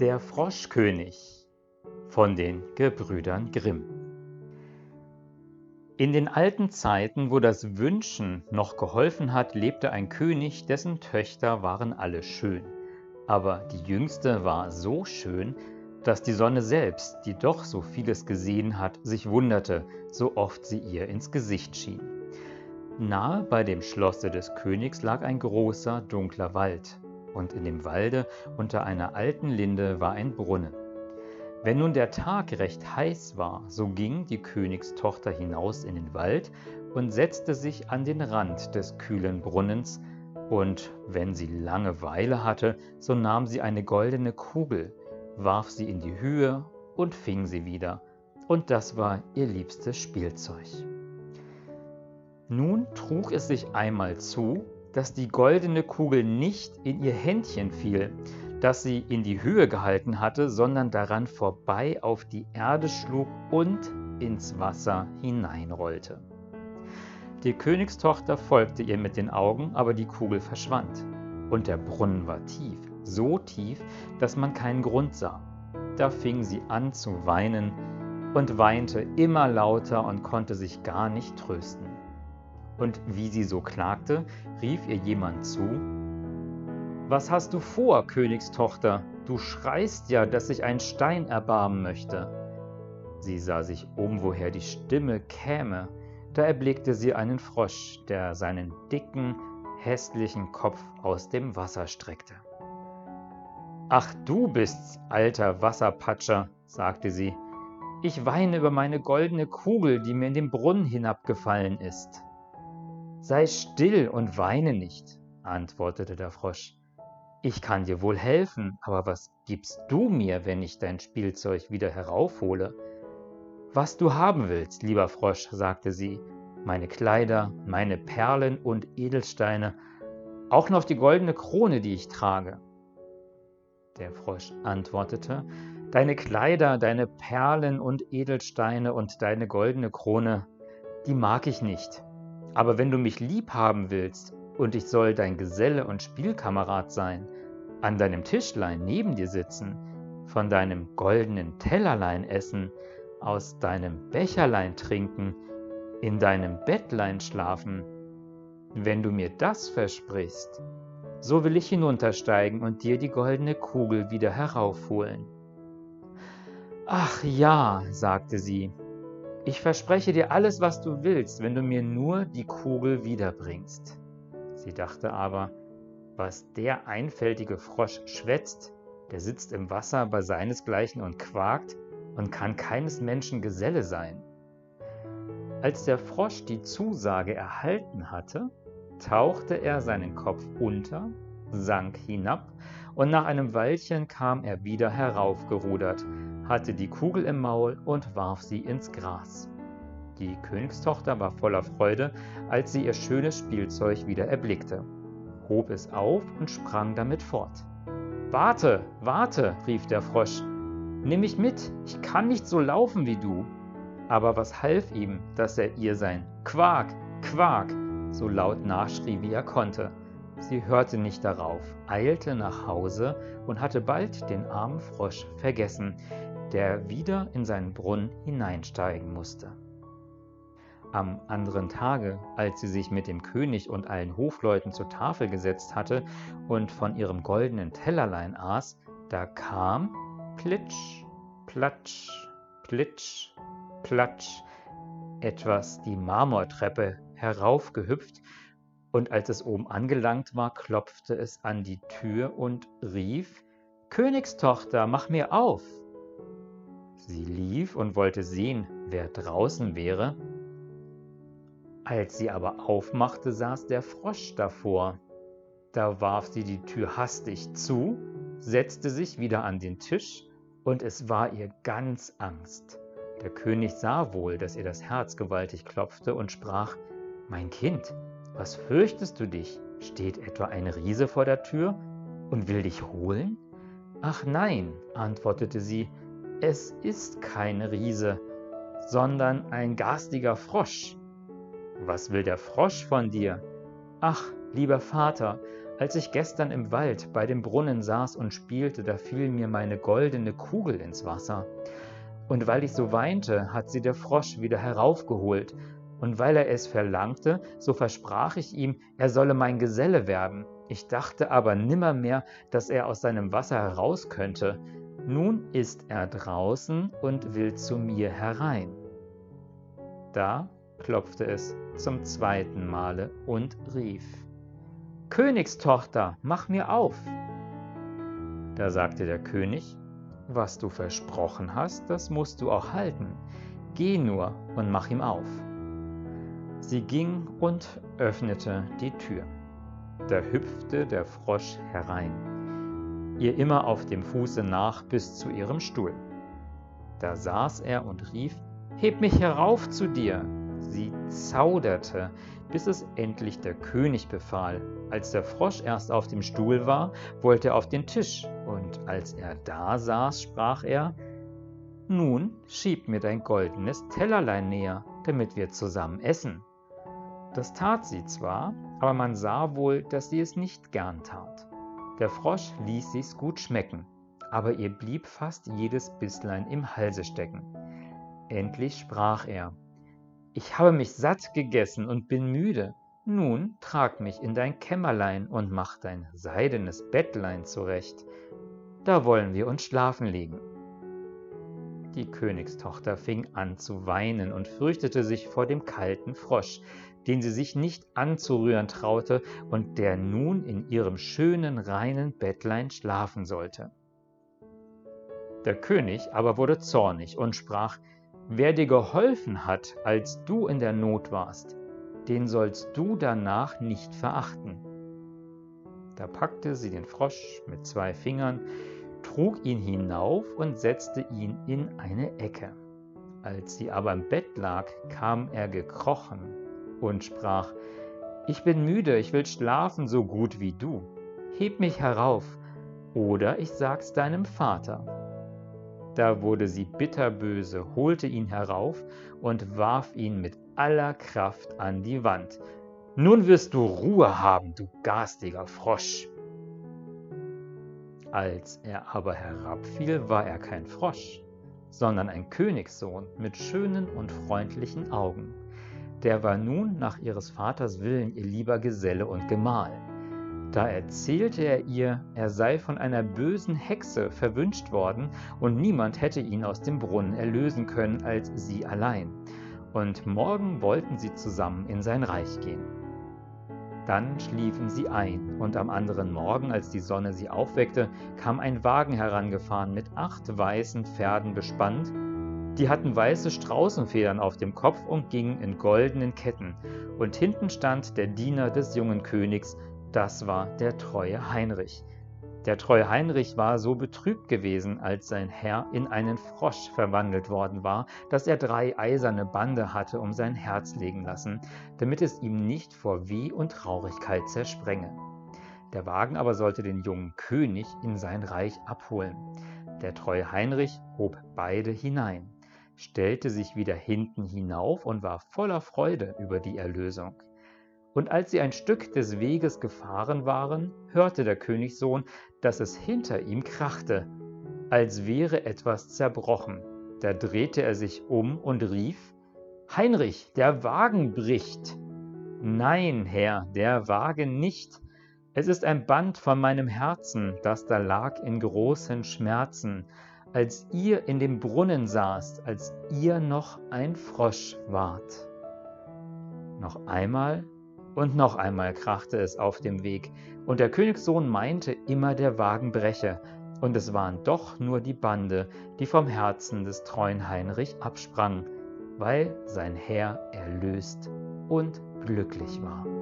Der Froschkönig von den Gebrüdern Grimm In den alten Zeiten, wo das Wünschen noch geholfen hat, lebte ein König, dessen Töchter waren alle schön. Aber die jüngste war so schön, dass die Sonne selbst, die doch so vieles gesehen hat, sich wunderte, so oft sie ihr ins Gesicht schien. Nahe bei dem Schlosse des Königs lag ein großer, dunkler Wald, und in dem Walde unter einer alten Linde war ein Brunnen. Wenn nun der Tag recht heiß war, so ging die Königstochter hinaus in den Wald und setzte sich an den Rand des kühlen Brunnens, und wenn sie Langeweile hatte, so nahm sie eine goldene Kugel, warf sie in die Höhe und fing sie wieder, und das war ihr liebstes Spielzeug. Nun trug es sich einmal zu, dass die goldene Kugel nicht in ihr Händchen fiel, das sie in die Höhe gehalten hatte, sondern daran vorbei auf die Erde schlug und ins Wasser hineinrollte. Die Königstochter folgte ihr mit den Augen, aber die Kugel verschwand. Und der Brunnen war tief, so tief, dass man keinen Grund sah. Da fing sie an zu weinen und weinte immer lauter und konnte sich gar nicht trösten. Und wie sie so klagte, rief ihr jemand zu, Was hast du vor, Königstochter? Du schreist ja, dass sich ein Stein erbarmen möchte. Sie sah sich um, woher die Stimme käme, da erblickte sie einen Frosch, der seinen dicken, hässlichen Kopf aus dem Wasser streckte. Ach, du bist's, alter Wasserpatscher, sagte sie. Ich weine über meine goldene Kugel, die mir in den Brunnen hinabgefallen ist. Sei still und weine nicht, antwortete der Frosch. Ich kann dir wohl helfen, aber was gibst du mir, wenn ich dein Spielzeug wieder heraufhole? Was du haben willst, lieber Frosch, sagte sie, meine Kleider, meine Perlen und Edelsteine, auch noch die goldene Krone, die ich trage. Der Frosch antwortete, Deine Kleider, deine Perlen und Edelsteine und deine goldene Krone, die mag ich nicht. Aber wenn du mich lieb haben willst und ich soll dein Geselle und Spielkamerad sein, an deinem Tischlein neben dir sitzen, von deinem goldenen Tellerlein essen, aus deinem Becherlein trinken, in deinem Bettlein schlafen, wenn du mir das versprichst, so will ich hinuntersteigen und dir die goldene Kugel wieder heraufholen. Ach ja, sagte sie, ich verspreche dir alles, was du willst, wenn du mir nur die Kugel wiederbringst. Sie dachte aber, was der einfältige Frosch schwätzt, der sitzt im Wasser bei seinesgleichen und quakt und kann keines Menschen Geselle sein. Als der Frosch die Zusage erhalten hatte, tauchte er seinen Kopf unter, sank hinab und nach einem Weilchen kam er wieder heraufgerudert, hatte die Kugel im Maul und warf sie ins Gras. Die Königstochter war voller Freude, als sie ihr schönes Spielzeug wieder erblickte, hob es auf und sprang damit fort. Warte, warte, rief der Frosch, nimm mich mit, ich kann nicht so laufen wie du. Aber was half ihm, dass er ihr sein Quak, Quak so laut nachschrie, wie er konnte. Sie hörte nicht darauf, eilte nach Hause und hatte bald den armen Frosch vergessen, der wieder in seinen Brunnen hineinsteigen musste. Am anderen Tage, als sie sich mit dem König und allen Hofleuten zur Tafel gesetzt hatte und von ihrem goldenen Tellerlein aß, da kam plitsch, platsch, plitsch, platsch etwas die Marmortreppe heraufgehüpft, und als es oben angelangt war, klopfte es an die Tür und rief Königstochter, mach mir auf. Sie lief und wollte sehen, wer draußen wäre. Als sie aber aufmachte, saß der Frosch davor. Da warf sie die Tür hastig zu, setzte sich wieder an den Tisch, und es war ihr ganz Angst. Der König sah wohl, dass ihr das Herz gewaltig klopfte und sprach, Mein Kind, was fürchtest du dich? Steht etwa ein Riese vor der Tür und will dich holen? Ach nein, antwortete sie, es ist kein Riese, sondern ein garstiger Frosch. Was will der Frosch von dir? Ach, lieber Vater, Als ich gestern im Wald bei dem Brunnen saß und spielte, da fiel mir meine goldene Kugel ins Wasser. Und weil ich so weinte, hat sie der Frosch wieder heraufgeholt. Und weil er es verlangte, so versprach ich ihm, er solle mein Geselle werden. Ich dachte aber nimmermehr, dass er aus seinem Wasser heraus könnte. Nun ist er draußen und will zu mir herein. Da klopfte es zum zweiten Male und rief, Königstochter, mach mir auf. Da sagte der König, was du versprochen hast, das musst du auch halten. Geh nur und mach ihm auf. Sie ging und öffnete die Tür. Da hüpfte der Frosch herein, ihr immer auf dem Fuße nach bis zu ihrem Stuhl. Da saß er und rief, Heb mich herauf zu dir. Sie zauderte, bis es endlich der König befahl. Als der Frosch erst auf dem Stuhl war, wollte er auf den Tisch, und als er da saß, sprach er, Nun schieb mir dein goldenes Tellerlein näher, damit wir zusammen essen. Das tat sie zwar, aber man sah wohl, dass sie es nicht gern tat. Der Frosch ließ sich's gut schmecken, aber ihr blieb fast jedes Bisslein im Halse stecken. Endlich sprach er, ich habe mich satt gegessen und bin müde. Nun trag mich in dein Kämmerlein und mach dein seidenes Bettlein zurecht. Da wollen wir uns schlafen legen. Die Königstochter fing an zu weinen und fürchtete sich vor dem kalten Frosch, den sie sich nicht anzurühren traute und der nun in ihrem schönen, reinen Bettlein schlafen sollte. Der König aber wurde zornig und sprach, Wer dir geholfen hat, als du in der Not warst, den sollst du danach nicht verachten. Da packte sie den Frosch mit zwei Fingern, trug ihn hinauf und setzte ihn in eine Ecke. Als sie aber im Bett lag, kam er gekrochen und sprach, Ich bin müde, ich will schlafen so gut wie du. Heb mich herauf, oder ich sag's deinem Vater. Da wurde sie bitterböse, holte ihn herauf und warf ihn mit aller Kraft an die Wand. Nun wirst du Ruhe haben, du garstiger Frosch. Als er aber herabfiel, war er kein Frosch, sondern ein Königssohn mit schönen und freundlichen Augen. Der war nun nach ihres Vaters Willen ihr lieber Geselle und Gemahl. Da erzählte er ihr, er sei von einer bösen Hexe verwünscht worden und niemand hätte ihn aus dem Brunnen erlösen können als sie allein. Und morgen wollten sie zusammen in sein Reich gehen. Dann schliefen sie ein, und am anderen Morgen, als die Sonne sie aufweckte, kam ein Wagen herangefahren mit acht weißen Pferden bespannt. Die hatten weiße Straußenfedern auf dem Kopf und gingen in goldenen Ketten, und hinten stand der Diener des jungen Königs das war der treue Heinrich. Der treue Heinrich war so betrübt gewesen, als sein Herr in einen Frosch verwandelt worden war, dass er drei eiserne Bande hatte um sein Herz legen lassen, damit es ihm nicht vor Weh und Traurigkeit zersprenge. Der Wagen aber sollte den jungen König in sein Reich abholen. Der treue Heinrich hob beide hinein, stellte sich wieder hinten hinauf und war voller Freude über die Erlösung. Und als sie ein Stück des Weges gefahren waren, hörte der Königssohn, dass es hinter ihm krachte, als wäre etwas zerbrochen. Da drehte er sich um und rief, Heinrich, der Wagen bricht. Nein, Herr, der Wagen nicht. Es ist ein Band von meinem Herzen, das da lag in großen Schmerzen, als ihr in dem Brunnen saßt, als ihr noch ein Frosch wart. Noch einmal und noch einmal krachte es auf dem Weg, und der Königssohn meinte immer, der Wagen breche, und es waren doch nur die Bande, die vom Herzen des treuen Heinrich absprang, weil sein Herr erlöst und glücklich war.